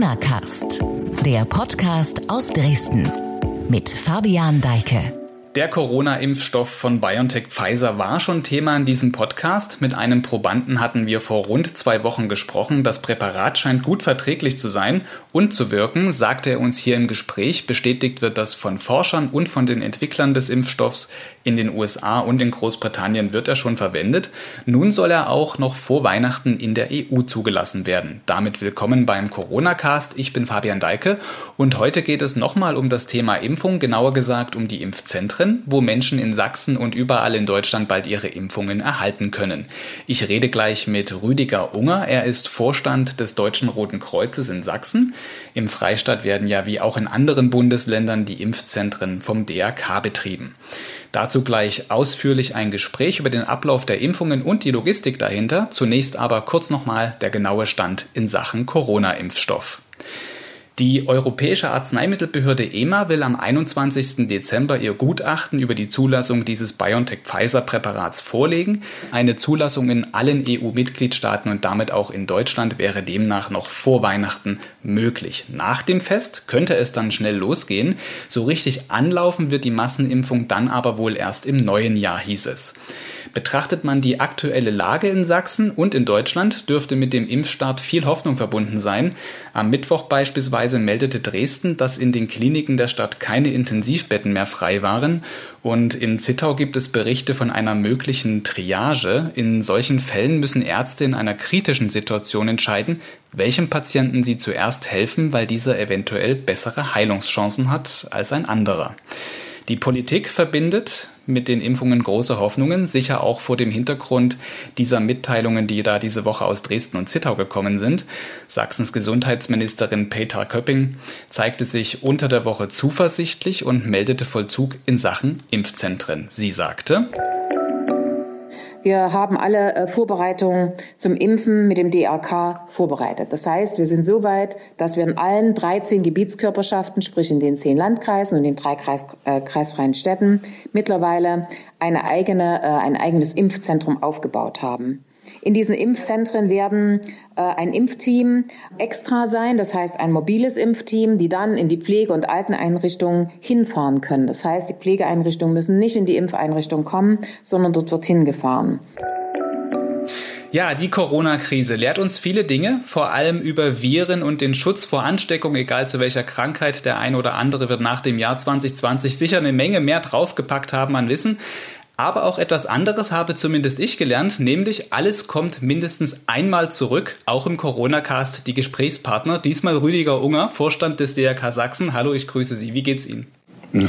Corona Cast, der Podcast aus Dresden mit Fabian Deike. Der Corona-Impfstoff von BioNTech Pfizer war schon Thema in diesem Podcast. Mit einem Probanden hatten wir vor rund zwei Wochen gesprochen. Das Präparat scheint gut verträglich zu sein und zu wirken, sagte er uns hier im Gespräch. Bestätigt wird das von Forschern und von den Entwicklern des Impfstoffs. In den USA und in Großbritannien wird er schon verwendet. Nun soll er auch noch vor Weihnachten in der EU zugelassen werden. Damit willkommen beim Corona-Cast. Ich bin Fabian Deike und heute geht es nochmal um das Thema Impfung, genauer gesagt um die Impfzentren. Zentren, wo Menschen in Sachsen und überall in Deutschland bald ihre Impfungen erhalten können. Ich rede gleich mit Rüdiger Unger. Er ist Vorstand des Deutschen Roten Kreuzes in Sachsen. Im Freistaat werden ja wie auch in anderen Bundesländern die Impfzentren vom DRK betrieben. Dazu gleich ausführlich ein Gespräch über den Ablauf der Impfungen und die Logistik dahinter. Zunächst aber kurz nochmal der genaue Stand in Sachen Corona-Impfstoff. Die Europäische Arzneimittelbehörde EMA will am 21. Dezember ihr Gutachten über die Zulassung dieses BioNTech-Pfizer-Präparats vorlegen. Eine Zulassung in allen EU-Mitgliedstaaten und damit auch in Deutschland wäre demnach noch vor Weihnachten möglich. Nach dem Fest könnte es dann schnell losgehen. So richtig anlaufen wird die Massenimpfung dann aber wohl erst im neuen Jahr, hieß es. Betrachtet man die aktuelle Lage in Sachsen und in Deutschland, dürfte mit dem Impfstart viel Hoffnung verbunden sein. Am Mittwoch beispielsweise meldete Dresden, dass in den Kliniken der Stadt keine Intensivbetten mehr frei waren. Und in Zittau gibt es Berichte von einer möglichen Triage. In solchen Fällen müssen Ärzte in einer kritischen Situation entscheiden, welchem Patienten sie zuerst helfen, weil dieser eventuell bessere Heilungschancen hat als ein anderer. Die Politik verbindet mit den Impfungen große Hoffnungen, sicher auch vor dem Hintergrund dieser Mitteilungen, die da diese Woche aus Dresden und Zittau gekommen sind. Sachsens Gesundheitsministerin Peter Köpping zeigte sich unter der Woche zuversichtlich und meldete Vollzug in Sachen Impfzentren. Sie sagte, wir haben alle äh, Vorbereitungen zum Impfen mit dem DRK vorbereitet. Das heißt, wir sind so weit, dass wir in allen 13 Gebietskörperschaften, sprich in den zehn Landkreisen und den drei Kreis, äh, kreisfreien Städten, mittlerweile eine eigene, äh, ein eigenes Impfzentrum aufgebaut haben. In diesen Impfzentren werden äh, ein Impfteam extra sein, das heißt ein mobiles Impfteam, die dann in die Pflege- und Alteneinrichtungen hinfahren können. Das heißt, die Pflegeeinrichtungen müssen nicht in die Impfeinrichtung kommen, sondern dort wird hingefahren. Ja, die Corona-Krise lehrt uns viele Dinge, vor allem über Viren und den Schutz vor Ansteckung, egal zu welcher Krankheit. Der ein oder andere wird nach dem Jahr 2020 sicher eine Menge mehr draufgepackt haben an Wissen. Aber auch etwas anderes habe zumindest ich gelernt, nämlich alles kommt mindestens einmal zurück, auch im Corona-Cast die Gesprächspartner. Diesmal Rüdiger Unger, Vorstand des DRK Sachsen. Hallo, ich grüße Sie. Wie geht's Ihnen?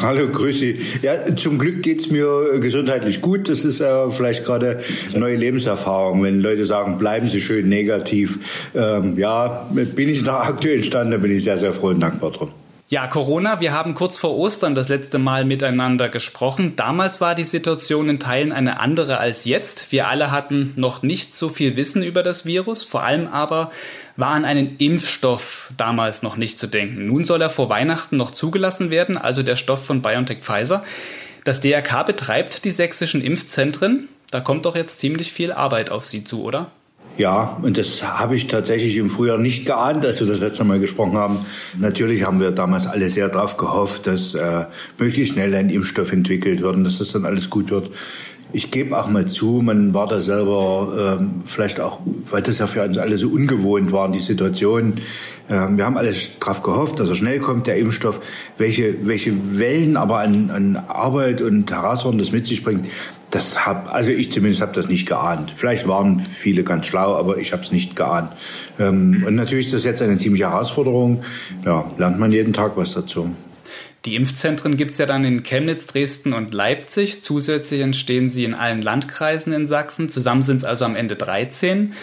Hallo, grüße Sie. Ja, zum Glück geht's mir gesundheitlich gut. Das ist äh, vielleicht gerade neue Lebenserfahrung. Wenn Leute sagen, bleiben Sie schön negativ. Ähm, ja, bin ich nach aktuellen Stand, da bin ich sehr, sehr froh und dankbar drum. Ja, Corona, wir haben kurz vor Ostern das letzte Mal miteinander gesprochen. Damals war die Situation in Teilen eine andere als jetzt. Wir alle hatten noch nicht so viel Wissen über das Virus, vor allem aber war an einen Impfstoff damals noch nicht zu denken. Nun soll er vor Weihnachten noch zugelassen werden, also der Stoff von BioNTech Pfizer. Das DRK betreibt die sächsischen Impfzentren. Da kommt doch jetzt ziemlich viel Arbeit auf Sie zu, oder? Ja, und das habe ich tatsächlich im Frühjahr nicht geahnt, als wir das letzte Mal gesprochen haben. Natürlich haben wir damals alle sehr darauf gehofft, dass äh, möglichst schnell ein Impfstoff entwickelt wird und dass das dann alles gut wird. Ich gebe auch mal zu, man war da selber ähm, vielleicht auch, weil das ja für uns alle so ungewohnt war, die Situation. Ähm, wir haben alles darauf gehofft, dass er schnell kommt, der Impfstoff. Welche, welche Wellen aber an, an Arbeit und Herausforderungen das mit sich bringt, das hab, also ich zumindest habe das nicht geahnt. Vielleicht waren viele ganz schlau, aber ich habe es nicht geahnt. Ähm, und natürlich ist das jetzt eine ziemliche Herausforderung. Ja, lernt man jeden Tag was dazu. Die Impfzentren gibt es ja dann in Chemnitz, Dresden und Leipzig. Zusätzlich entstehen sie in allen Landkreisen in Sachsen. Zusammen sind es also am Ende 13.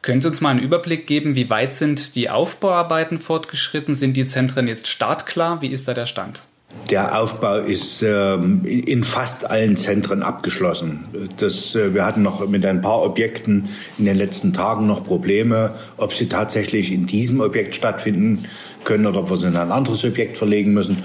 Können Sie uns mal einen Überblick geben, wie weit sind die Aufbauarbeiten fortgeschritten? Sind die Zentren jetzt startklar? Wie ist da der Stand? Der Aufbau ist ähm, in fast allen Zentren abgeschlossen. Das, äh, wir hatten noch mit ein paar Objekten in den letzten Tagen noch Probleme, ob sie tatsächlich in diesem Objekt stattfinden können oder ob wir sie in ein anderes Objekt verlegen müssen.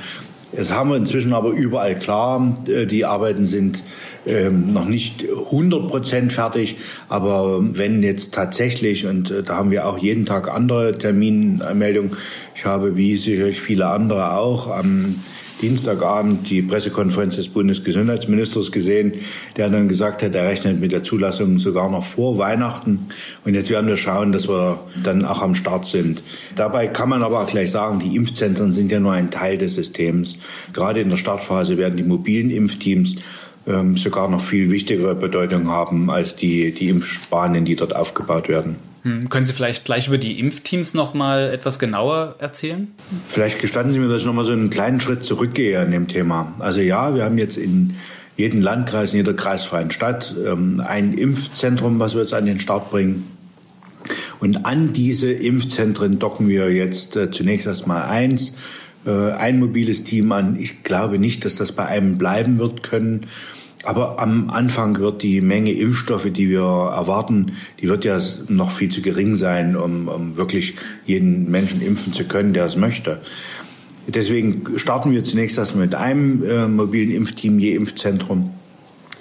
Das haben wir inzwischen aber überall klar. Äh, die Arbeiten sind ähm, noch nicht 100 Prozent fertig. Aber wenn jetzt tatsächlich, und äh, da haben wir auch jeden Tag andere Terminmeldungen, ich habe wie sicherlich viele andere auch am Dienstagabend die Pressekonferenz des Bundesgesundheitsministers gesehen, der dann gesagt hat, er rechnet mit der Zulassung sogar noch vor Weihnachten. Und jetzt werden wir schauen, dass wir dann auch am Start sind. Dabei kann man aber auch gleich sagen, die Impfzentren sind ja nur ein Teil des Systems. Gerade in der Startphase werden die mobilen Impfteams ähm, sogar noch viel wichtigere Bedeutung haben als die, die Impfspanen, die dort aufgebaut werden. Hm, können Sie vielleicht gleich über die Impfteams noch mal etwas genauer erzählen? Vielleicht gestatten Sie mir, dass ich noch mal so einen kleinen Schritt zurückgehe an dem Thema. Also ja, wir haben jetzt in jedem Landkreis, in jeder kreisfreien Stadt ähm, ein Impfzentrum, was wir jetzt an den Start bringen. Und an diese Impfzentren docken wir jetzt äh, zunächst erstmal eins, äh, ein mobiles Team an. Ich glaube nicht, dass das bei einem bleiben wird können. Aber am Anfang wird die Menge Impfstoffe, die wir erwarten, die wird ja noch viel zu gering sein, um, um wirklich jeden Menschen impfen zu können, der es möchte. Deswegen starten wir zunächst erstmal mit einem äh, mobilen Impfteam je Impfzentrum.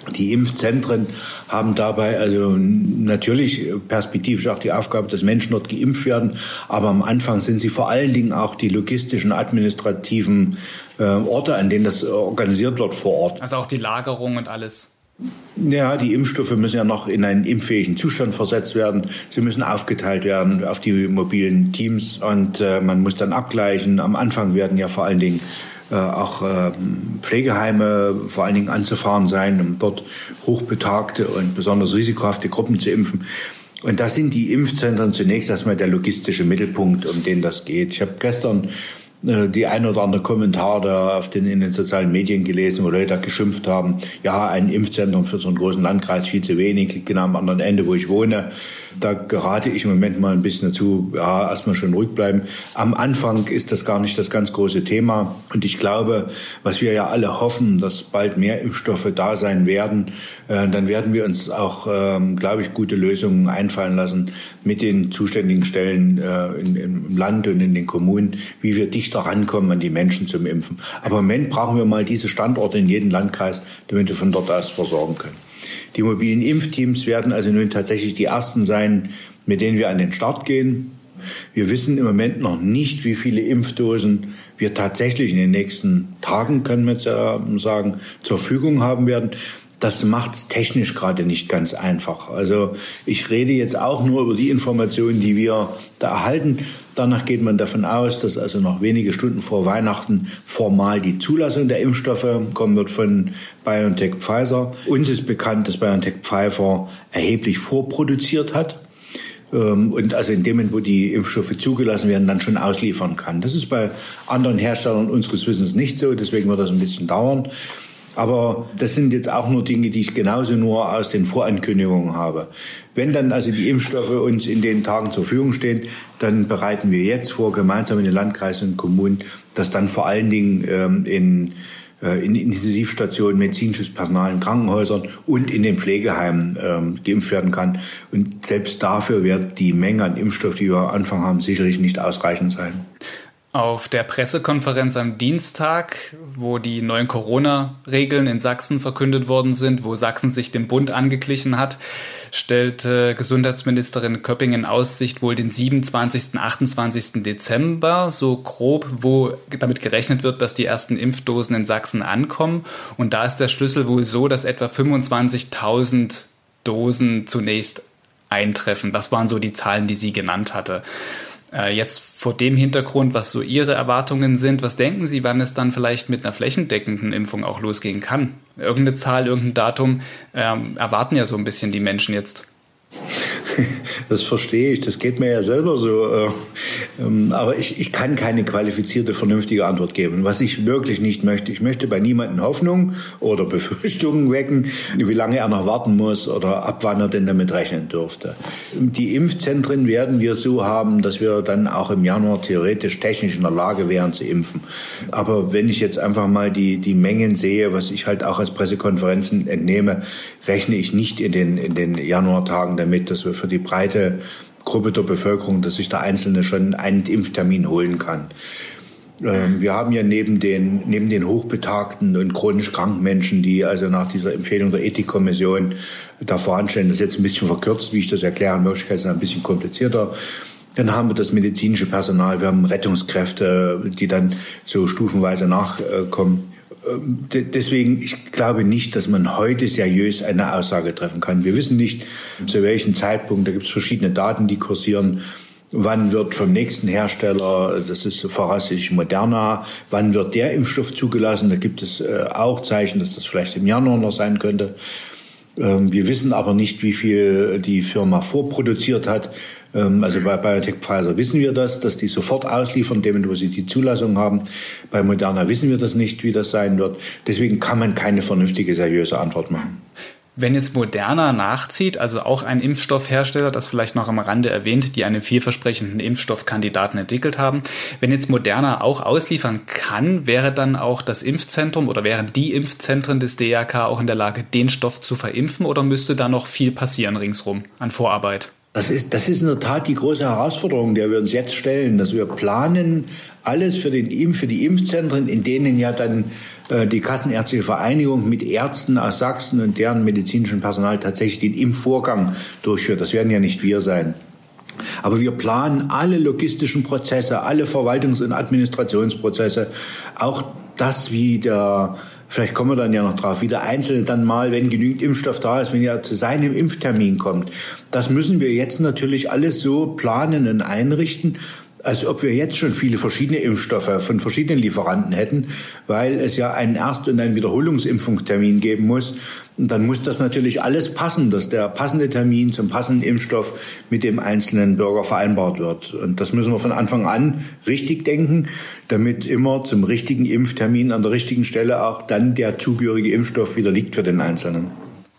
Die Impfzentren haben dabei also natürlich perspektivisch auch die Aufgabe, dass Menschen dort geimpft werden. Aber am Anfang sind sie vor allen Dingen auch die logistischen, administrativen äh, Orte, an denen das organisiert wird vor Ort. Also auch die Lagerung und alles. Ja, die Impfstoffe müssen ja noch in einen impffähigen Zustand versetzt werden. Sie müssen aufgeteilt werden auf die mobilen Teams und äh, man muss dann abgleichen. Am Anfang werden ja vor allen Dingen äh, auch äh, Pflegeheime vor allen Dingen anzufahren sein, um dort hochbetagte und besonders risikohafte Gruppen zu impfen. Und da sind die Impfzentren zunächst erstmal der logistische Mittelpunkt, um den das geht. Ich habe gestern die ein oder andere Kommentar da auf den, in den sozialen Medien gelesen, wo Leute geschimpft haben, ja, ein Impfzentrum für so einen großen Landkreis viel zu wenig, liegt genau am anderen Ende, wo ich wohne. Da gerate ich im Moment mal ein bisschen dazu, ja, erstmal schon ruhig bleiben. Am Anfang ist das gar nicht das ganz große Thema. Und ich glaube, was wir ja alle hoffen, dass bald mehr Impfstoffe da sein werden, äh, dann werden wir uns auch, ähm, glaube ich, gute Lösungen einfallen lassen mit den zuständigen Stellen äh, in, im Land und in den Kommunen, wie wir dichter rankommen an die Menschen zum Impfen. Aber im Moment brauchen wir mal diese Standorte in jedem Landkreis, damit wir von dort aus versorgen können. Die mobilen Impfteams werden also nun tatsächlich die ersten sein, mit denen wir an den Start gehen. Wir wissen im Moment noch nicht, wie viele Impfdosen wir tatsächlich in den nächsten Tagen, können wir sagen, zur Verfügung haben werden. Das macht es technisch gerade nicht ganz einfach. Also ich rede jetzt auch nur über die Informationen, die wir da erhalten. Danach geht man davon aus, dass also noch wenige Stunden vor Weihnachten formal die Zulassung der Impfstoffe kommen wird von BioNTech Pfizer. Uns ist bekannt, dass BioNTech Pfizer erheblich vorproduziert hat ähm, und also in dem Moment, wo die Impfstoffe zugelassen werden, dann schon ausliefern kann. Das ist bei anderen Herstellern unseres Wissens nicht so, deswegen wird das ein bisschen dauern. Aber das sind jetzt auch nur Dinge, die ich genauso nur aus den Vorankündigungen habe. Wenn dann also die Impfstoffe uns in den Tagen zur Verfügung stehen, dann bereiten wir jetzt vor, gemeinsam in den Landkreisen und Kommunen, dass dann vor allen Dingen ähm, in äh, in Intensivstationen, medizinisches Personal in Krankenhäusern und in den Pflegeheimen ähm, geimpft werden kann. Und selbst dafür wird die Menge an Impfstoff, die wir am Anfang haben, sicherlich nicht ausreichend sein. Auf der Pressekonferenz am Dienstag, wo die neuen Corona-Regeln in Sachsen verkündet worden sind, wo Sachsen sich dem Bund angeglichen hat, stellte Gesundheitsministerin Köpping in Aussicht wohl den 27. 28. Dezember, so grob, wo damit gerechnet wird, dass die ersten Impfdosen in Sachsen ankommen. Und da ist der Schlüssel wohl so, dass etwa 25.000 Dosen zunächst eintreffen. Das waren so die Zahlen, die sie genannt hatte. Äh, jetzt vor dem Hintergrund, was so Ihre Erwartungen sind, was denken Sie, wann es dann vielleicht mit einer flächendeckenden Impfung auch losgehen kann? Irgendeine Zahl, irgendein Datum ähm, erwarten ja so ein bisschen die Menschen jetzt. Das verstehe ich, das geht mir ja selber so. Äh, ähm, aber ich, ich kann keine qualifizierte, vernünftige Antwort geben. Was ich wirklich nicht möchte, ich möchte bei niemandem Hoffnung oder Befürchtungen wecken, wie lange er noch warten muss oder ab wann er denn damit rechnen dürfte. Die Impfzentren werden wir so haben, dass wir dann auch im Januar theoretisch technisch in der Lage wären zu impfen. Aber wenn ich jetzt einfach mal die, die Mengen sehe, was ich halt auch als Pressekonferenzen entnehme, rechne ich nicht in den, in den Januartagen damit, dass wir für die breite Gruppe der Bevölkerung, dass sich der Einzelne schon einen Impftermin holen kann. Ähm, wir haben ja neben den, neben den hochbetagten und chronisch kranken Menschen, die also nach dieser Empfehlung der Ethikkommission da voranstellen, das ist jetzt ein bisschen verkürzt, wie ich das erkläre, in Wirklichkeit ist es ein bisschen komplizierter. Dann haben wir das medizinische Personal, wir haben Rettungskräfte, die dann so stufenweise nachkommen. Ähm, deswegen, ich glaube nicht, dass man heute seriös eine Aussage treffen kann. Wir wissen nicht, zu welchem Zeitpunkt, da gibt es verschiedene Daten, die kursieren, Wann wird vom nächsten Hersteller, das ist voraussichtlich Moderna, wann wird der Impfstoff zugelassen? Da gibt es äh, auch Zeichen, dass das vielleicht im Januar noch sein könnte. Ähm, wir wissen aber nicht, wie viel die Firma vorproduziert hat. Ähm, also bei BioNTech Pfizer wissen wir das, dass die sofort ausliefern, dem, wo sie die Zulassung haben. Bei Moderna wissen wir das nicht, wie das sein wird. Deswegen kann man keine vernünftige, seriöse Antwort machen. Wenn jetzt Moderna nachzieht, also auch ein Impfstoffhersteller, das vielleicht noch am Rande erwähnt, die einen vielversprechenden Impfstoffkandidaten entwickelt haben, wenn jetzt Moderna auch ausliefern kann, wäre dann auch das Impfzentrum oder wären die Impfzentren des DRK auch in der Lage, den Stoff zu verimpfen oder müsste da noch viel passieren ringsrum an Vorarbeit? Das ist, das ist in der Tat die große Herausforderung, der wir uns jetzt stellen, dass wir planen alles für, den Impf, für die Impfzentren, in denen ja dann äh, die Kassenärztliche Vereinigung mit Ärzten aus Sachsen und deren medizinischem Personal tatsächlich den Impfvorgang durchführt. Das werden ja nicht wir sein. Aber wir planen alle logistischen Prozesse, alle Verwaltungs- und Administrationsprozesse, auch das, wie der vielleicht kommen wir dann ja noch drauf, wie der Einzelne dann mal, wenn genügend Impfstoff da ist, wenn er zu seinem Impftermin kommt. Das müssen wir jetzt natürlich alles so planen und einrichten, als ob wir jetzt schon viele verschiedene Impfstoffe von verschiedenen Lieferanten hätten, weil es ja einen Erst- und einen Wiederholungsimpfungstermin geben muss. Und dann muss das natürlich alles passen, dass der passende Termin zum passenden Impfstoff mit dem einzelnen Bürger vereinbart wird. Und das müssen wir von Anfang an richtig denken, damit immer zum richtigen Impftermin an der richtigen Stelle auch dann der zugehörige Impfstoff wieder liegt für den Einzelnen.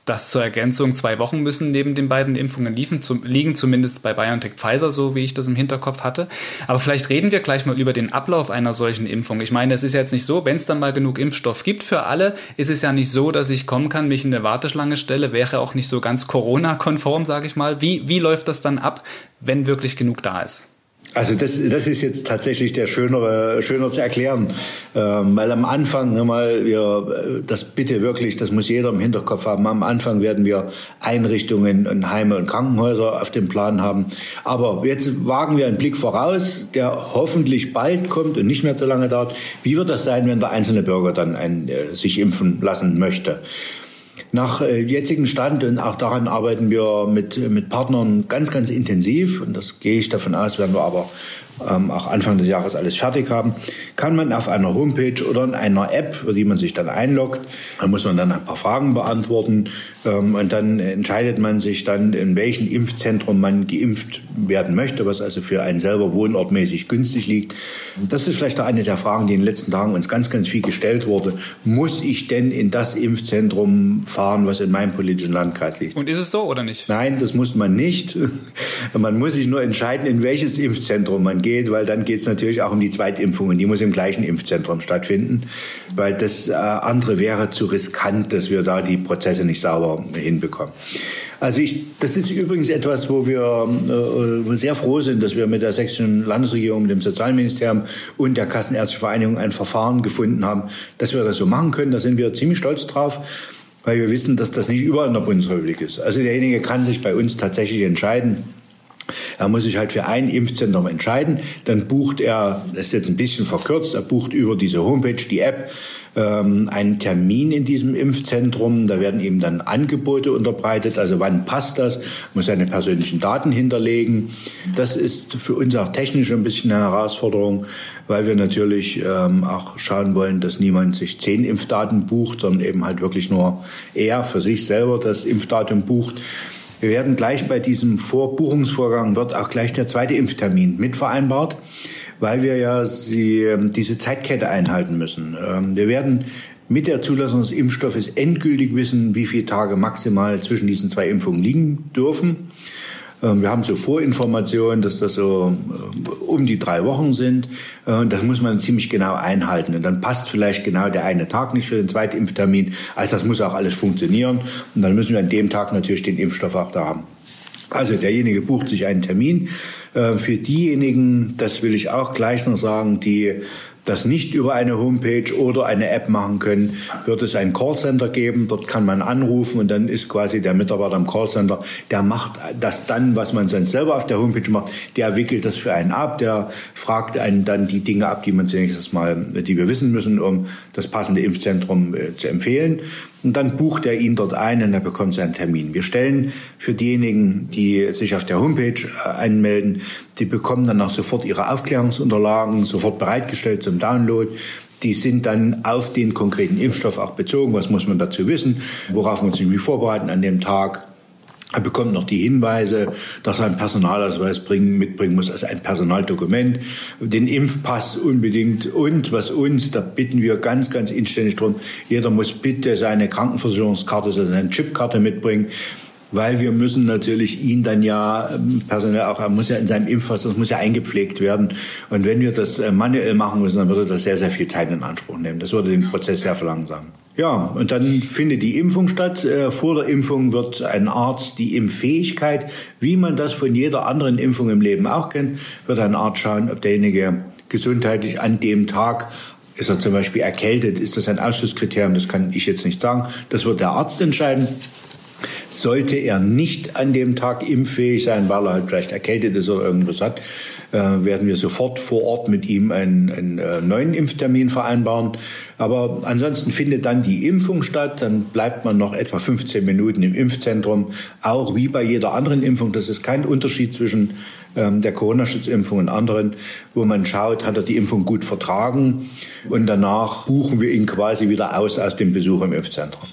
Das zur Ergänzung, zwei Wochen müssen neben den beiden Impfungen liefen, zum, liegen, zumindest bei BioNTech Pfizer, so wie ich das im Hinterkopf hatte. Aber vielleicht reden wir gleich mal über den Ablauf einer solchen Impfung. Ich meine, es ist jetzt nicht so, wenn es dann mal genug Impfstoff gibt für alle, ist es ja nicht so, dass ich kommen kann, mich in eine Warteschlange stelle, wäre auch nicht so ganz Corona-konform, sage ich mal. Wie, wie läuft das dann ab, wenn wirklich genug da ist? Also das, das ist jetzt tatsächlich der schönere, schöner zu erklären, ähm, weil am Anfang mal wir das bitte wirklich, das muss jeder im Hinterkopf haben. Am Anfang werden wir Einrichtungen und Heime und Krankenhäuser auf dem Plan haben. Aber jetzt wagen wir einen Blick voraus, der hoffentlich bald kommt und nicht mehr so lange dauert. Wie wird das sein, wenn der einzelne Bürger dann ein, äh, sich impfen lassen möchte? Nach äh, jetzigen Stand, und auch daran arbeiten wir mit, mit Partnern ganz, ganz intensiv, und das gehe ich davon aus, werden wir aber ähm, auch Anfang des Jahres alles fertig haben, kann man auf einer Homepage oder in einer App, für die man sich dann einloggt, da muss man dann ein paar Fragen beantworten ähm, und dann entscheidet man sich dann, in welchem Impfzentrum man geimpft werden möchte, was also für einen selber wohnortmäßig günstig liegt. Das ist vielleicht eine der Fragen, die in den letzten Tagen uns ganz, ganz viel gestellt wurde. Muss ich denn in das Impfzentrum fahren, was in meinem politischen Landkreis liegt? Und ist es so oder nicht? Nein, das muss man nicht. Man muss sich nur entscheiden, in welches Impfzentrum man geht, weil dann geht es natürlich auch um die Zweitimpfungen. Die muss im gleichen Impfzentrum stattfinden, weil das äh, andere wäre zu riskant, dass wir da die Prozesse nicht sauber hinbekommen. Also ich, das ist übrigens etwas, wo wir äh, sehr froh sind, dass wir mit der sächsischen Landesregierung, mit dem Sozialministerium und der Kassenärztlichen Vereinigung ein Verfahren gefunden haben, dass wir das so machen können. Da sind wir ziemlich stolz drauf weil wir wissen, dass das nicht überall in der Bundesrepublik ist. Also derjenige kann sich bei uns tatsächlich entscheiden, er muss sich halt für ein Impfzentrum entscheiden. Dann bucht er, das ist jetzt ein bisschen verkürzt, er bucht über diese Homepage, die App, ähm, einen Termin in diesem Impfzentrum. Da werden ihm dann Angebote unterbreitet. Also wann passt das? Muss seine persönlichen Daten hinterlegen. Das ist für uns auch technisch ein bisschen eine Herausforderung, weil wir natürlich ähm, auch schauen wollen, dass niemand sich zehn Impfdaten bucht, sondern eben halt wirklich nur er für sich selber das Impfdatum bucht. Wir werden gleich bei diesem Vorbuchungsvorgang wird auch gleich der zweite Impftermin mitvereinbart, weil wir ja sie, ähm, diese Zeitkette einhalten müssen. Ähm, wir werden mit der Zulassung des Impfstoffes endgültig wissen, wie viele Tage maximal zwischen diesen zwei Impfungen liegen dürfen. Ähm, wir haben so Vorinformationen, dass das so äh, um die drei Wochen sind. Äh, das muss man ziemlich genau einhalten. Und dann passt vielleicht genau der eine Tag nicht für den zweiten Impftermin. Also das muss auch alles funktionieren. Und dann müssen wir an dem Tag natürlich den Impfstoff auch da haben. Also derjenige bucht sich einen Termin. Äh, für diejenigen, das will ich auch gleich noch sagen, die das nicht über eine Homepage oder eine App machen können, wird es ein Callcenter geben. Dort kann man anrufen und dann ist quasi der Mitarbeiter am Callcenter, der macht das dann, was man sonst selber auf der Homepage macht, der wickelt das für einen ab, der fragt einen dann die Dinge ab, die man zunächst mal, die wir wissen müssen, um das passende Impfzentrum äh, zu empfehlen. Und dann bucht er ihn dort ein und er bekommt seinen Termin. Wir stellen für diejenigen, die sich auf der Homepage äh, anmelden, die bekommen dann auch sofort ihre Aufklärungsunterlagen sofort bereitgestellt zum Download. Die sind dann auf den konkreten Impfstoff auch bezogen. Was muss man dazu wissen? Worauf muss man sich vorbereiten an dem Tag? Er bekommt noch die Hinweise, dass er einen Personalausweis bringen, mitbringen muss, also ein Personaldokument, den Impfpass unbedingt und was uns, da bitten wir ganz, ganz inständig drum, jeder muss bitte seine Krankenversicherungskarte, also seine Chipkarte mitbringen, weil wir müssen natürlich ihn dann ja ähm, personell auch, er muss ja in seinem Impfpass, das muss ja eingepflegt werden. Und wenn wir das äh, manuell machen müssen, dann würde das sehr, sehr viel Zeit in Anspruch nehmen. Das würde den Prozess sehr verlangsamen. Ja, und dann findet die Impfung statt. Äh, vor der Impfung wird ein Arzt die Impffähigkeit, wie man das von jeder anderen Impfung im Leben auch kennt, wird ein Arzt schauen, ob derjenige gesundheitlich an dem Tag ist er zum Beispiel erkältet, ist das ein Ausschlusskriterium, das kann ich jetzt nicht sagen. Das wird der Arzt entscheiden. Sollte er nicht an dem Tag impffähig sein, weil er halt vielleicht erkältet ist oder irgendwas hat, äh, werden wir sofort vor Ort mit ihm einen, einen äh, neuen Impftermin vereinbaren. Aber ansonsten findet dann die Impfung statt. Dann bleibt man noch etwa 15 Minuten im Impfzentrum. Auch wie bei jeder anderen Impfung. Das ist kein Unterschied zwischen ähm, der Corona-Schutzimpfung und anderen, wo man schaut, hat er die Impfung gut vertragen. Und danach buchen wir ihn quasi wieder aus aus dem Besuch im Impfzentrum.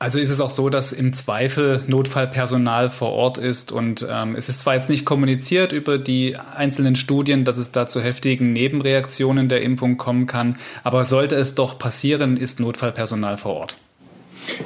Also ist es auch so, dass im Zweifel Notfallpersonal vor Ort ist und ähm, es ist zwar jetzt nicht kommuniziert über die einzelnen Studien, dass es da zu heftigen Nebenreaktionen der Impfung kommen kann, aber sollte es doch passieren, ist Notfallpersonal vor Ort.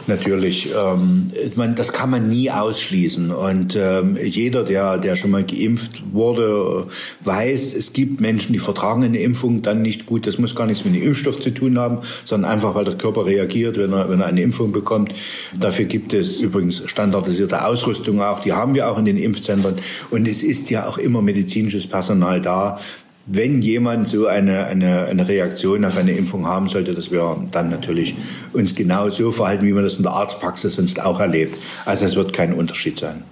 Natürlich, ähm, man, das kann man nie ausschließen. Und ähm, jeder, der, der schon mal geimpft wurde, weiß, es gibt Menschen, die vertragen eine Impfung dann nicht gut. Das muss gar nichts mit dem Impfstoff zu tun haben, sondern einfach, weil der Körper reagiert, wenn er, wenn er eine Impfung bekommt. Dafür gibt es übrigens standardisierte Ausrüstung auch. Die haben wir auch in den Impfzentren. Und es ist ja auch immer medizinisches Personal da, wenn jemand so eine, eine, eine Reaktion auf eine Impfung haben sollte, dass wir dann natürlich uns genau so verhalten, wie man das in der Arztpraxis sonst auch erlebt. Also es wird kein Unterschied sein.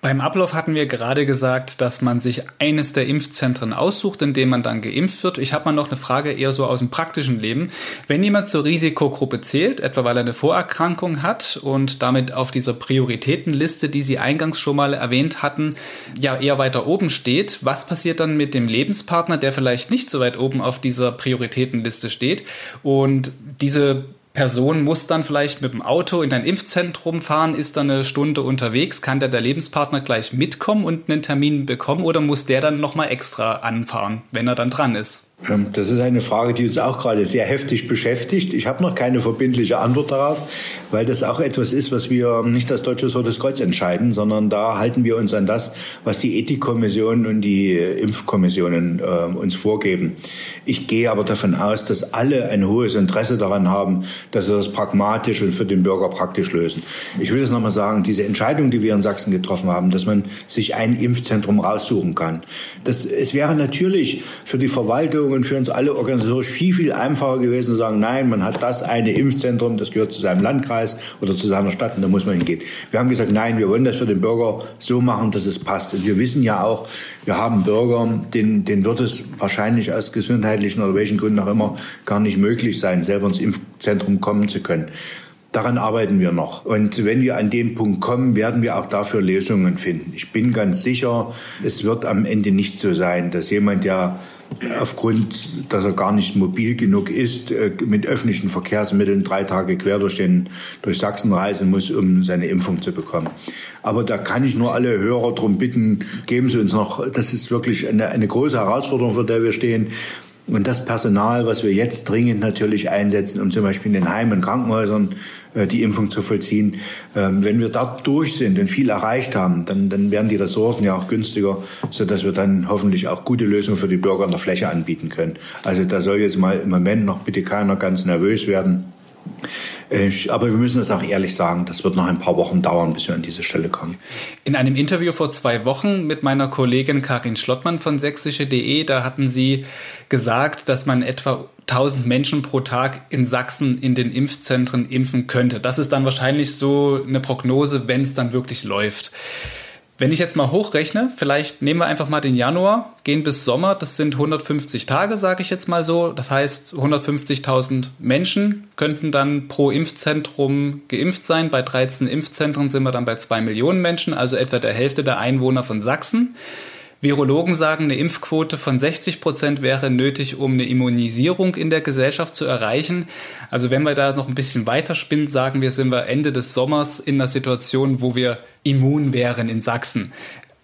Beim Ablauf hatten wir gerade gesagt, dass man sich eines der Impfzentren aussucht, in dem man dann geimpft wird. Ich habe mal noch eine Frage eher so aus dem praktischen Leben. Wenn jemand zur Risikogruppe zählt, etwa weil er eine Vorerkrankung hat und damit auf dieser Prioritätenliste, die Sie eingangs schon mal erwähnt hatten, ja eher weiter oben steht, was passiert dann mit dem Lebenspartner, der vielleicht nicht so weit oben auf dieser Prioritätenliste steht und diese Person muss dann vielleicht mit dem Auto in ein Impfzentrum fahren, ist dann eine Stunde unterwegs, kann der, der Lebenspartner gleich mitkommen und einen Termin bekommen oder muss der dann nochmal extra anfahren, wenn er dann dran ist? Ähm, das ist eine Frage, die uns auch gerade sehr heftig beschäftigt. Ich habe noch keine verbindliche Antwort darauf, weil das auch etwas ist, was wir nicht als Deutsches Rotes Kreuz entscheiden, sondern da halten wir uns an das, was die Ethikkommission und die Impfkommissionen äh, uns vorgeben. Ich gehe aber davon aus, dass alle ein hohes Interesse daran haben, dass wir das pragmatisch und für den Bürger praktisch lösen. Ich will es nochmal sagen, diese Entscheidung, die wir in Sachsen getroffen haben, dass man sich ein Impfzentrum raussuchen kann, das, es wäre natürlich für die Verwaltung und für uns alle organisatorisch viel, viel einfacher gewesen zu sagen, nein, man hat das eine Impfzentrum, das gehört zu seinem Landkreis oder zu seiner Stadt und da muss man hingehen. Wir haben gesagt, nein, wir wollen das für den Bürger so machen, dass es passt. Und wir wissen ja auch, wir haben Bürger, denen, denen wird es wahrscheinlich aus gesundheitlichen oder welchen Gründen auch immer gar nicht möglich sein, selber ins Impfzentrum kommen zu können. Daran arbeiten wir noch. Und wenn wir an den Punkt kommen, werden wir auch dafür Lösungen finden. Ich bin ganz sicher, es wird am Ende nicht so sein, dass jemand, der aufgrund, dass er gar nicht mobil genug ist, äh, mit öffentlichen Verkehrsmitteln drei Tage quer durch, den, durch Sachsen reisen muss, um seine Impfung zu bekommen. Aber da kann ich nur alle Hörer darum bitten, geben Sie uns noch, das ist wirklich eine, eine große Herausforderung, vor der wir stehen. Und das Personal, was wir jetzt dringend natürlich einsetzen, um zum Beispiel in den Heimen, Krankenhäusern äh, die Impfung zu vollziehen, ähm, wenn wir da durch sind und viel erreicht haben, dann, dann werden die Ressourcen ja auch günstiger, sodass wir dann hoffentlich auch gute Lösungen für die Bürger an der Fläche anbieten können. Also da soll jetzt mal im Moment noch bitte keiner ganz nervös werden. Aber wir müssen es auch ehrlich sagen, das wird noch ein paar Wochen dauern, bis wir an diese Stelle kommen. In einem Interview vor zwei Wochen mit meiner Kollegin Karin Schlottmann von sächsische.de, da hatten Sie gesagt, dass man etwa 1000 Menschen pro Tag in Sachsen in den Impfzentren impfen könnte. Das ist dann wahrscheinlich so eine Prognose, wenn es dann wirklich läuft. Wenn ich jetzt mal hochrechne, vielleicht nehmen wir einfach mal den Januar, gehen bis Sommer, das sind 150 Tage, sage ich jetzt mal so. Das heißt, 150.000 Menschen könnten dann pro Impfzentrum geimpft sein. Bei 13 Impfzentren sind wir dann bei 2 Millionen Menschen, also etwa der Hälfte der Einwohner von Sachsen. Virologen sagen, eine Impfquote von 60 Prozent wäre nötig, um eine Immunisierung in der Gesellschaft zu erreichen. Also wenn wir da noch ein bisschen weiter spinnen, sagen wir, sind wir Ende des Sommers in einer Situation, wo wir immun wären in Sachsen.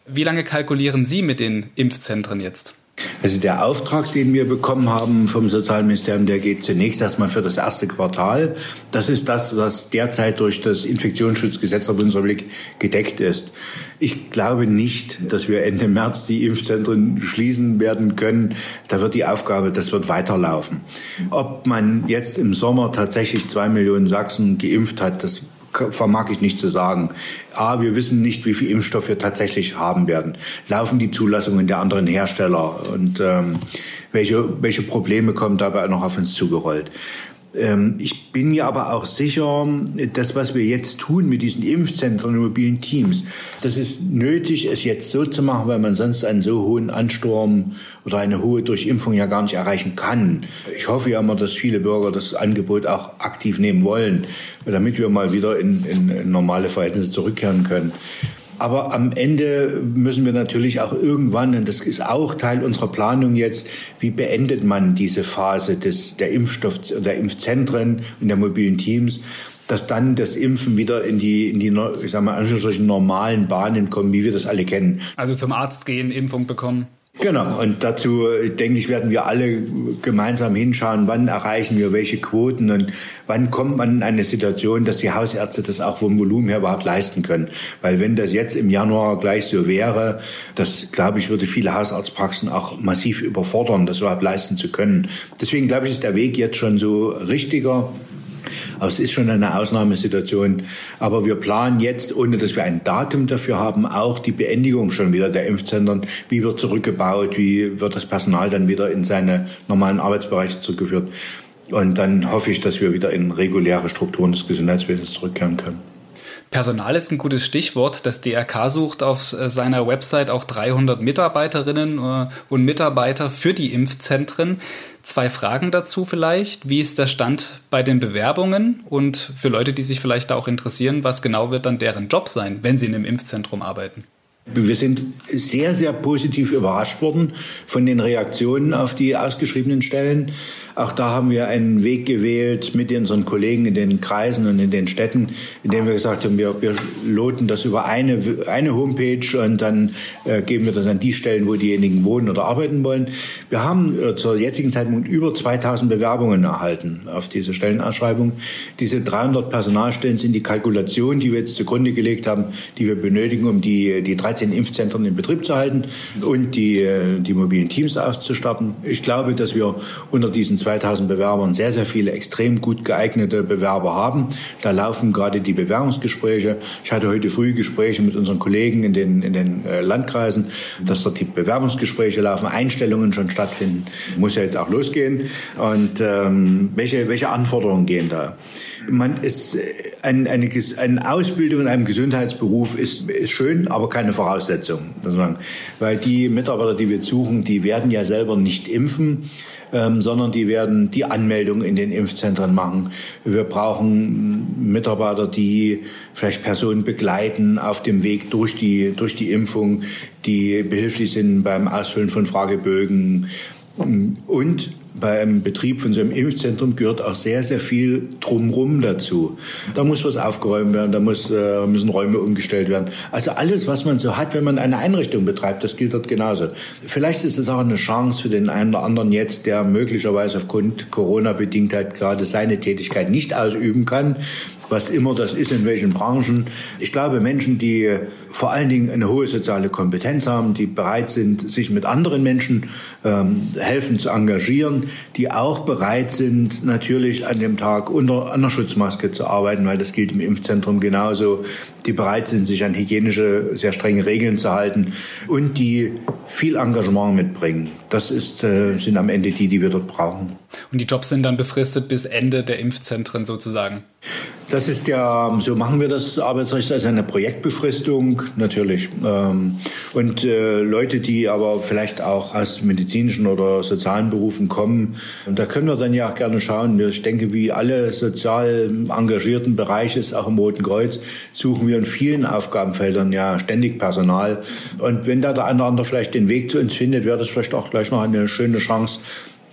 Wie lange kalkulieren Sie mit den Impfzentren jetzt? Also der Auftrag, den wir bekommen haben vom Sozialministerium, der geht zunächst erstmal für das erste Quartal. Das ist das, was derzeit durch das Infektionsschutzgesetz der Bundesrepublik gedeckt ist. Ich glaube nicht, dass wir Ende März die Impfzentren schließen werden können. Da wird die Aufgabe, das wird weiterlaufen. Ob man jetzt im Sommer tatsächlich zwei Millionen Sachsen geimpft hat, das vermag ich nicht zu sagen. A, wir wissen nicht, wie viel Impfstoff wir tatsächlich haben werden. Laufen die Zulassungen der anderen Hersteller und ähm, welche, welche Probleme kommen dabei noch auf uns zugerollt? Ähm, ich bin mir aber auch sicher, das, was wir jetzt tun mit diesen Impfzentren und mobilen Teams, das ist nötig, es jetzt so zu machen, weil man sonst einen so hohen Ansturm oder eine hohe Durchimpfung ja gar nicht erreichen kann. Ich hoffe ja immer, dass viele Bürger das Angebot auch aktiv nehmen wollen, damit wir mal wieder in, in normale Verhältnisse zurückkehren können. Aber am Ende müssen wir natürlich auch irgendwann, und das ist auch Teil unserer Planung jetzt, wie beendet man diese Phase des, der Impfstoff, der Impfzentren und der mobilen Teams, dass dann das Impfen wieder in die, in die, ich sag mal, normalen Bahnen kommt, wie wir das alle kennen. Also zum Arzt gehen, Impfung bekommen. Genau, und dazu, denke ich, werden wir alle gemeinsam hinschauen, wann erreichen wir welche Quoten und wann kommt man in eine Situation, dass die Hausärzte das auch vom Volumen her überhaupt leisten können. Weil wenn das jetzt im Januar gleich so wäre, das, glaube ich, würde viele Hausarztpraxen auch massiv überfordern, das überhaupt leisten zu können. Deswegen, glaube ich, ist der Weg jetzt schon so richtiger. Aber es ist schon eine Ausnahmesituation. Aber wir planen jetzt, ohne dass wir ein Datum dafür haben, auch die Beendigung schon wieder der Impfzentren. Wie wird zurückgebaut? Wie wird das Personal dann wieder in seine normalen Arbeitsbereiche zurückgeführt? Und dann hoffe ich, dass wir wieder in reguläre Strukturen des Gesundheitswesens zurückkehren können. Personal ist ein gutes Stichwort. Das DRK sucht auf äh, seiner Website auch 300 Mitarbeiterinnen äh, und Mitarbeiter für die Impfzentren. Zwei Fragen dazu vielleicht. Wie ist der Stand bei den Bewerbungen? Und für Leute, die sich vielleicht da auch interessieren, was genau wird dann deren Job sein, wenn sie in einem Impfzentrum arbeiten? Wir sind sehr, sehr positiv überrascht worden von den Reaktionen auf die ausgeschriebenen Stellen. Auch da haben wir einen Weg gewählt mit unseren Kollegen in den Kreisen und in den Städten, indem wir gesagt haben, wir, wir loten das über eine, eine Homepage und dann äh, geben wir das an die Stellen, wo diejenigen wohnen oder arbeiten wollen. Wir haben äh, zur jetzigen Zeitpunkt über 2000 Bewerbungen erhalten auf diese Stellenausschreibung. Diese 300 Personalstellen sind die Kalkulation, die wir jetzt zugrunde gelegt haben, die wir benötigen, um die, die 13 Impfzentren in Betrieb zu halten und die, äh, die mobilen Teams auszustatten. Ich glaube, dass wir unter diesen 2000 Bewerbern sehr, sehr viele extrem gut geeignete Bewerber haben. Da laufen gerade die Bewerbungsgespräche. Ich hatte heute früh Gespräche mit unseren Kollegen in den, in den äh, Landkreisen, dass dort die Bewerbungsgespräche laufen, Einstellungen schon stattfinden. Muss ja jetzt auch losgehen. Und ähm, welche, welche Anforderungen gehen da? Man ist äh, eine, eine, eine Ausbildung in einem Gesundheitsberuf ist, ist schön, aber keine Voraussetzung. Weil die Mitarbeiter, die wir suchen, die werden ja selber nicht impfen ähm, sondern die werden die Anmeldung in den Impfzentren machen. Wir brauchen Mitarbeiter, die vielleicht Personen begleiten auf dem Weg durch die, durch die Impfung, die behilflich sind beim Ausfüllen von Fragebögen und beim Betrieb von so einem Impfzentrum gehört auch sehr, sehr viel drumrum dazu. Da muss was aufgeräumt werden, da muss, äh, müssen Räume umgestellt werden. Also alles, was man so hat, wenn man eine Einrichtung betreibt, das gilt dort genauso. Vielleicht ist es auch eine Chance für den einen oder anderen jetzt, der möglicherweise aufgrund Corona-Bedingtheit gerade seine Tätigkeit nicht ausüben kann, was immer das ist, in welchen Branchen. Ich glaube, Menschen, die vor allen Dingen eine hohe soziale Kompetenz haben, die bereit sind, sich mit anderen Menschen ähm, helfen zu engagieren, die auch bereit sind, natürlich an dem Tag unter einer Schutzmaske zu arbeiten, weil das gilt im Impfzentrum genauso, die bereit sind, sich an hygienische, sehr strenge Regeln zu halten und die viel Engagement mitbringen. Das ist, äh, sind am Ende die, die wir dort brauchen. Und die Jobs sind dann befristet bis Ende der Impfzentren sozusagen? Das ist ja, so machen wir das Arbeitsrecht als eine Projektbefristung, natürlich. Ähm, und äh, Leute, die aber vielleicht auch aus medizinischen oder sozialen Berufen kommen, und da können wir dann ja auch gerne schauen. Ich denke, wie alle sozial engagierten Bereiche, auch im Roten Kreuz, suchen wir in vielen Aufgabenfeldern ja ständig Personal. Und wenn da der eine oder andere vielleicht den Weg zu uns findet, wäre das vielleicht auch gleich noch eine schöne Chance,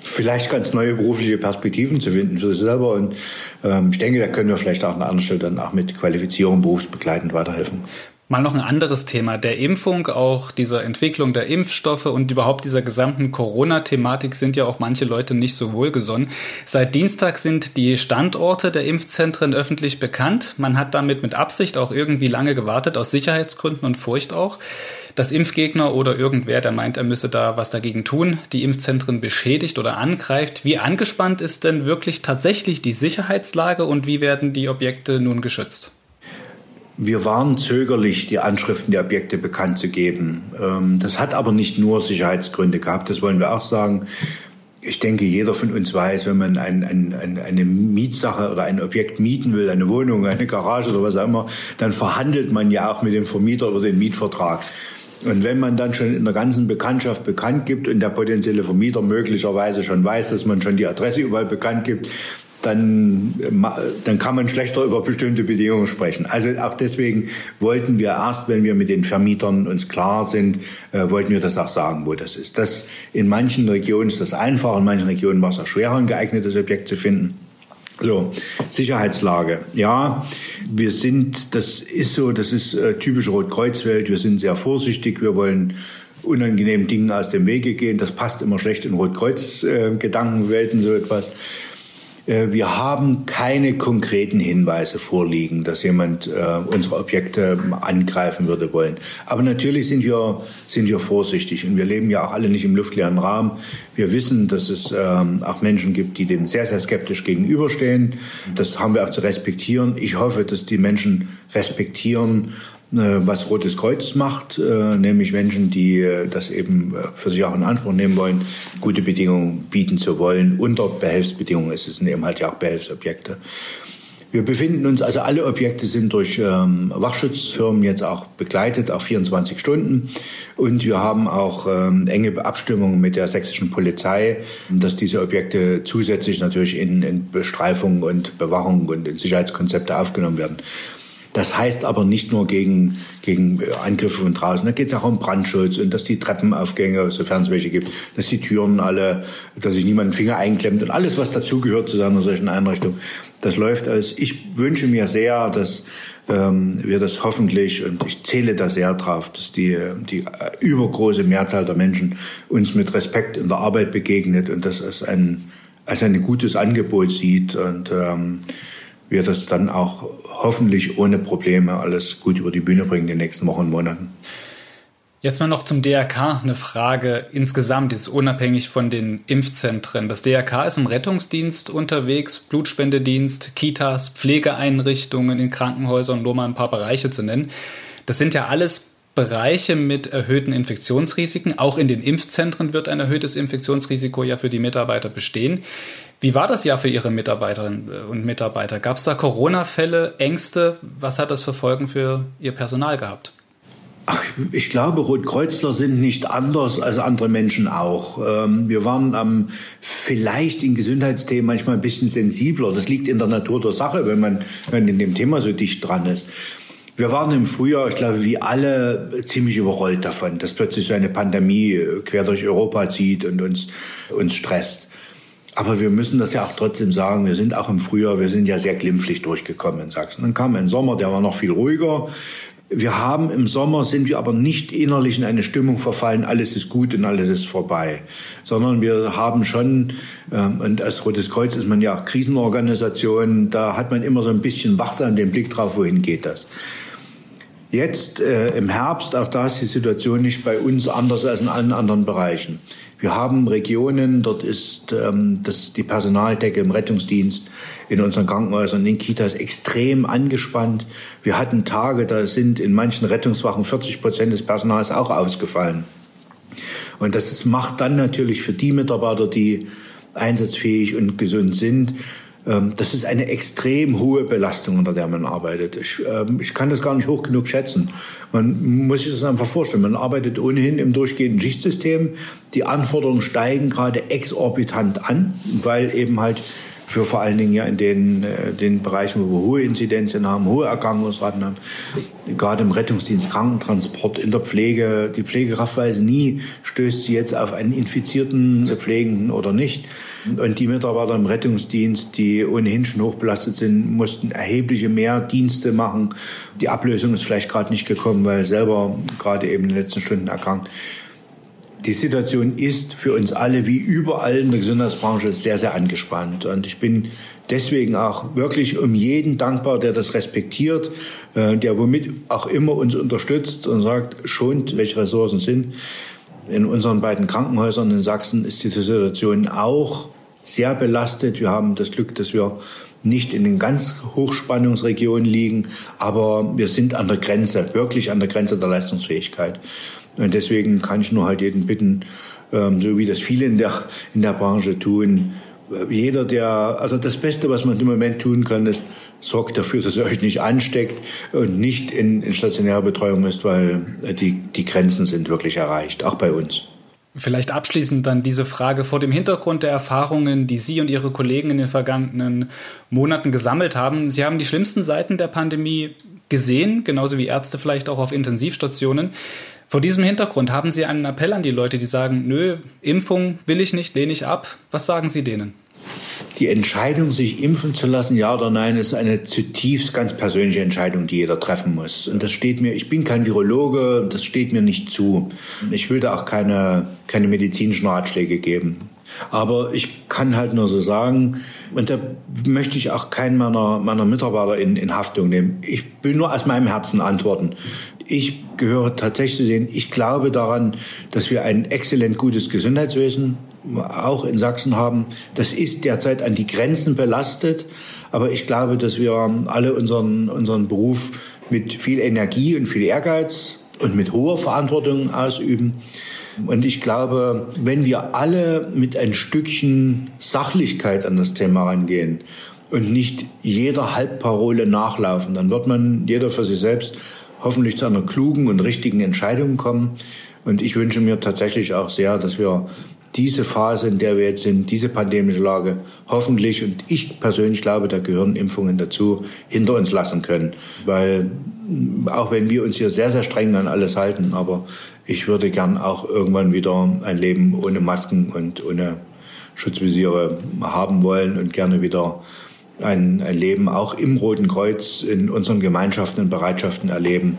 vielleicht ganz neue berufliche Perspektiven zu finden für sich selber. Und ähm, ich denke, da können wir vielleicht auch an anderer Stelle dann auch mit Qualifizierung berufsbegleitend weiterhelfen. Mal noch ein anderes Thema der Impfung, auch dieser Entwicklung der Impfstoffe und überhaupt dieser gesamten Corona-Thematik sind ja auch manche Leute nicht so wohlgesonnen. Seit Dienstag sind die Standorte der Impfzentren öffentlich bekannt. Man hat damit mit Absicht auch irgendwie lange gewartet, aus Sicherheitsgründen und Furcht auch, dass Impfgegner oder irgendwer, der meint, er müsse da was dagegen tun, die Impfzentren beschädigt oder angreift. Wie angespannt ist denn wirklich tatsächlich die Sicherheitslage und wie werden die Objekte nun geschützt? Wir waren zögerlich, die Anschriften der Objekte bekannt zu geben. Ähm, das hat aber nicht nur Sicherheitsgründe gehabt, das wollen wir auch sagen. Ich denke, jeder von uns weiß, wenn man ein, ein, ein, eine Mietsache oder ein Objekt mieten will, eine Wohnung, eine Garage oder was auch immer, dann verhandelt man ja auch mit dem Vermieter über den Mietvertrag. Und wenn man dann schon in der ganzen Bekanntschaft bekannt gibt und der potenzielle Vermieter möglicherweise schon weiß, dass man schon die Adresse überall bekannt gibt, dann, dann kann man schlechter über bestimmte Bedingungen sprechen. Also auch deswegen wollten wir erst, wenn wir mit den Vermietern uns klar sind, äh, wollten wir das auch sagen, wo das ist. Das in manchen Regionen ist das einfach, in manchen Regionen war es auch schwerer, ein geeignetes Objekt zu finden. So, Sicherheitslage. Ja, wir sind, das ist so, das ist äh, typische Rotkreuzwelt. Wir sind sehr vorsichtig. Wir wollen unangenehmen Dingen aus dem Wege gehen. Das passt immer schlecht in Rotkreuz-Gedankenwelten, äh, so etwas. Äh, wir haben keine konkreten Hinweise vorliegen, dass jemand äh, unsere Objekte angreifen würde wollen. Aber natürlich sind wir, sind wir vorsichtig und wir leben ja auch alle nicht im luftleeren Raum. Wir wissen, dass es ähm, auch Menschen gibt, die dem sehr, sehr skeptisch gegenüberstehen. Das haben wir auch zu respektieren. Ich hoffe, dass die Menschen respektieren, was Rotes Kreuz macht, äh, nämlich Menschen, die äh, das eben für sich auch in Anspruch nehmen wollen, gute Bedingungen bieten zu wollen. Unter Behelfsbedingungen es sind eben halt ja auch Behelfsobjekte. Wir befinden uns, also alle Objekte sind durch ähm, Wachschutzfirmen jetzt auch begleitet, auch 24 Stunden. Und wir haben auch ähm, enge Abstimmungen mit der sächsischen Polizei, dass diese Objekte zusätzlich natürlich in, in Bestreifung und Bewachung und in Sicherheitskonzepte aufgenommen werden. Das heißt aber nicht nur gegen, gegen Angriffe von draußen. Da geht es auch um Brandschutz und dass die Treppenaufgänge, sofern es welche gibt, dass die Türen alle, dass sich niemand den Finger einklemmt und alles, was dazugehört zu einer solchen Einrichtung. Das läuft alles. Ich wünsche mir sehr, dass ähm, wir das hoffentlich, und ich zähle da sehr drauf, dass die, die übergroße Mehrzahl der Menschen uns mit Respekt in der Arbeit begegnet und das als ein, als ein gutes Angebot sieht. Und ähm, wir das dann auch hoffentlich ohne Probleme alles gut über die Bühne bringen in den nächsten Wochen und Monaten. Jetzt mal noch zum DRK eine Frage insgesamt, jetzt unabhängig von den Impfzentren. Das DRK ist im Rettungsdienst unterwegs, Blutspendedienst, Kitas, Pflegeeinrichtungen in Krankenhäusern, nur mal ein paar Bereiche zu nennen. Das sind ja alles Bereiche mit erhöhten Infektionsrisiken. Auch in den Impfzentren wird ein erhöhtes Infektionsrisiko ja für die Mitarbeiter bestehen. Wie war das ja für Ihre Mitarbeiterinnen und Mitarbeiter? Gab es da Corona-Fälle, Ängste? Was hat das für Folgen für Ihr Personal gehabt? Ach, ich glaube, Rotkreuzler sind nicht anders als andere Menschen auch. Ähm, wir waren ähm, vielleicht in Gesundheitsthemen manchmal ein bisschen sensibler. Das liegt in der Natur der Sache, wenn man, wenn man in dem Thema so dicht dran ist. Wir waren im Frühjahr, ich glaube, wie alle ziemlich überrollt davon, dass plötzlich so eine Pandemie quer durch Europa zieht und uns, uns stresst. Aber wir müssen das ja auch trotzdem sagen, wir sind auch im Frühjahr, wir sind ja sehr glimpflich durchgekommen in Sachsen. Dann kam ein Sommer, der war noch viel ruhiger. Wir haben im Sommer, sind wir aber nicht innerlich in eine Stimmung verfallen, alles ist gut und alles ist vorbei, sondern wir haben schon, ähm, und als Rotes Kreuz ist man ja auch Krisenorganisation, da hat man immer so ein bisschen wachsam den Blick drauf, wohin geht das. Jetzt äh, im Herbst, auch da ist die Situation nicht bei uns anders als in allen anderen Bereichen. Wir haben Regionen, dort ist ähm, das, die Personaldecke im Rettungsdienst in unseren Krankenhäusern, in Kitas extrem angespannt. Wir hatten Tage, da sind in manchen Rettungswachen 40 Prozent des Personals auch ausgefallen. Und das macht dann natürlich für die Mitarbeiter, die einsatzfähig und gesund sind, das ist eine extrem hohe Belastung, unter der man arbeitet. Ich, ähm, ich kann das gar nicht hoch genug schätzen. Man muss sich das einfach vorstellen. Man arbeitet ohnehin im durchgehenden Schichtsystem. Die Anforderungen steigen gerade exorbitant an, weil eben halt für vor allen Dingen ja in den, äh, den Bereichen, wo wir hohe Inzidenzen haben, hohe Erkrankungsraten haben, gerade im Rettungsdienst, Krankentransport, in der Pflege. Die Pflegekraft weiß nie, stößt sie jetzt auf einen Infizierten, zu pflegen oder nicht. Und die Mitarbeiter im Rettungsdienst, die ohnehin schon hochbelastet sind, mussten erhebliche mehr Dienste machen. Die Ablösung ist vielleicht gerade nicht gekommen, weil selber gerade eben in den letzten Stunden erkrankt die Situation ist für uns alle wie überall in der Gesundheitsbranche sehr, sehr angespannt. Und ich bin deswegen auch wirklich um jeden dankbar, der das respektiert, äh, der womit auch immer uns unterstützt und sagt, schont, welche Ressourcen sind. In unseren beiden Krankenhäusern in Sachsen ist die Situation auch sehr belastet. Wir haben das Glück, dass wir nicht in den ganz Hochspannungsregionen liegen, aber wir sind an der Grenze, wirklich an der Grenze der Leistungsfähigkeit. Und deswegen kann ich nur halt jeden bitten, ähm, so wie das viele in der, in der Branche tun, jeder, der, also das Beste, was man im Moment tun kann, ist, sorgt dafür, dass ihr euch nicht ansteckt und nicht in, in stationäre Betreuung müsst, weil die, die Grenzen sind wirklich erreicht, auch bei uns. Vielleicht abschließend dann diese Frage vor dem Hintergrund der Erfahrungen, die Sie und Ihre Kollegen in den vergangenen Monaten gesammelt haben. Sie haben die schlimmsten Seiten der Pandemie gesehen, genauso wie Ärzte vielleicht auch auf Intensivstationen. Vor diesem Hintergrund haben Sie einen Appell an die Leute, die sagen, nö, Impfung will ich nicht, lehne ich ab. Was sagen Sie denen? Die Entscheidung, sich impfen zu lassen, ja oder nein, ist eine zutiefst ganz persönliche Entscheidung, die jeder treffen muss. Und das steht mir, ich bin kein Virologe, das steht mir nicht zu. Ich will da auch keine, keine medizinischen Ratschläge geben. Aber ich kann halt nur so sagen, und da möchte ich auch keinen meiner, meiner Mitarbeiter in, in Haftung nehmen. Ich will nur aus meinem Herzen antworten. Ich gehöre tatsächlich zu denen, ich glaube daran, dass wir ein exzellent gutes Gesundheitswesen auch in Sachsen haben. Das ist derzeit an die Grenzen belastet, aber ich glaube, dass wir alle unseren, unseren Beruf mit viel Energie und viel Ehrgeiz und mit hoher Verantwortung ausüben. Und ich glaube, wenn wir alle mit ein Stückchen Sachlichkeit an das Thema rangehen und nicht jeder Halbparole nachlaufen, dann wird man jeder für sich selbst hoffentlich zu einer klugen und richtigen Entscheidung kommen. Und ich wünsche mir tatsächlich auch sehr, dass wir diese Phase, in der wir jetzt sind, diese pandemische Lage hoffentlich, und ich persönlich glaube, da gehören Impfungen dazu, hinter uns lassen können. Weil auch wenn wir uns hier sehr, sehr streng an alles halten, aber ich würde gern auch irgendwann wieder ein Leben ohne Masken und ohne Schutzvisiere haben wollen und gerne wieder ein, Leben auch im Roten Kreuz in unseren Gemeinschaften und Bereitschaften erleben.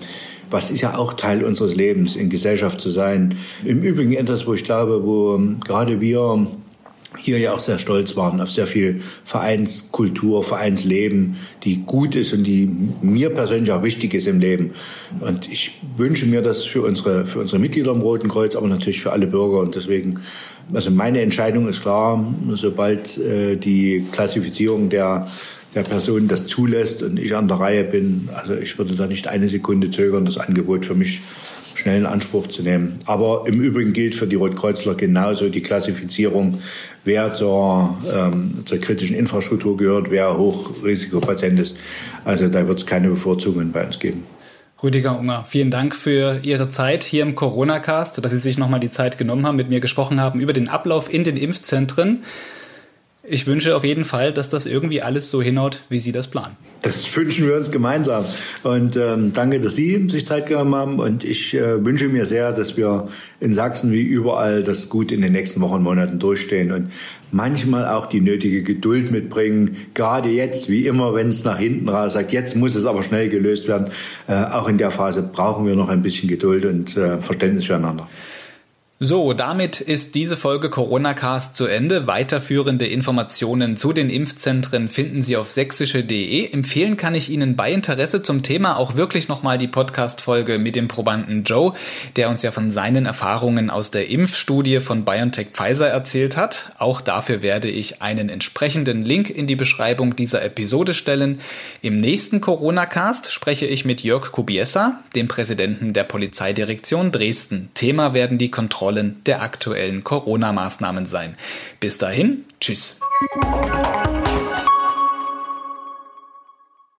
Was ist ja auch Teil unseres Lebens, in Gesellschaft zu sein. Im Übrigen etwas, wo ich glaube, wo gerade wir hier ja auch sehr stolz waren auf sehr viel Vereinskultur, Vereinsleben, die gut ist und die mir persönlich auch wichtig ist im Leben. Und ich wünsche mir das für unsere, für unsere Mitglieder im Roten Kreuz, aber natürlich für alle Bürger. Und deswegen also meine Entscheidung ist klar, sobald äh, die Klassifizierung der, der Person das zulässt und ich an der Reihe bin, also ich würde da nicht eine Sekunde zögern, das Angebot für mich schnell in Anspruch zu nehmen. Aber im Übrigen gilt für die Rotkreuzler genauso die Klassifizierung, wer zur, ähm, zur kritischen Infrastruktur gehört, wer Hochrisikopatient ist. Also da wird es keine Bevorzugungen bei uns geben. Rüdiger Unger, vielen Dank für Ihre Zeit hier im Corona-Cast, dass Sie sich nochmal die Zeit genommen haben, mit mir gesprochen haben über den Ablauf in den Impfzentren. Ich wünsche auf jeden Fall, dass das irgendwie alles so hinhaut, wie Sie das planen. Das wünschen wir uns gemeinsam. Und ähm, danke, dass Sie sich Zeit genommen haben. Und ich äh, wünsche mir sehr, dass wir in Sachsen wie überall das gut in den nächsten Wochen und Monaten durchstehen und manchmal auch die nötige Geduld mitbringen. Gerade jetzt, wie immer, wenn es nach hinten raus sagt, jetzt muss es aber schnell gelöst werden. Äh, auch in der Phase brauchen wir noch ein bisschen Geduld und äh, Verständnis füreinander. So, damit ist diese Folge Corona Cast zu Ende. Weiterführende Informationen zu den Impfzentren finden Sie auf sächsische.de. Empfehlen kann ich Ihnen bei Interesse zum Thema auch wirklich nochmal die Podcast-Folge mit dem Probanden Joe, der uns ja von seinen Erfahrungen aus der Impfstudie von BioNTech Pfizer erzählt hat. Auch dafür werde ich einen entsprechenden Link in die Beschreibung dieser Episode stellen. Im nächsten Corona Cast spreche ich mit Jörg Kubiesa, dem Präsidenten der Polizeidirektion Dresden. Thema werden die Kontrollen Kontrollen der aktuellen Corona-Maßnahmen sein. Bis dahin, tschüss.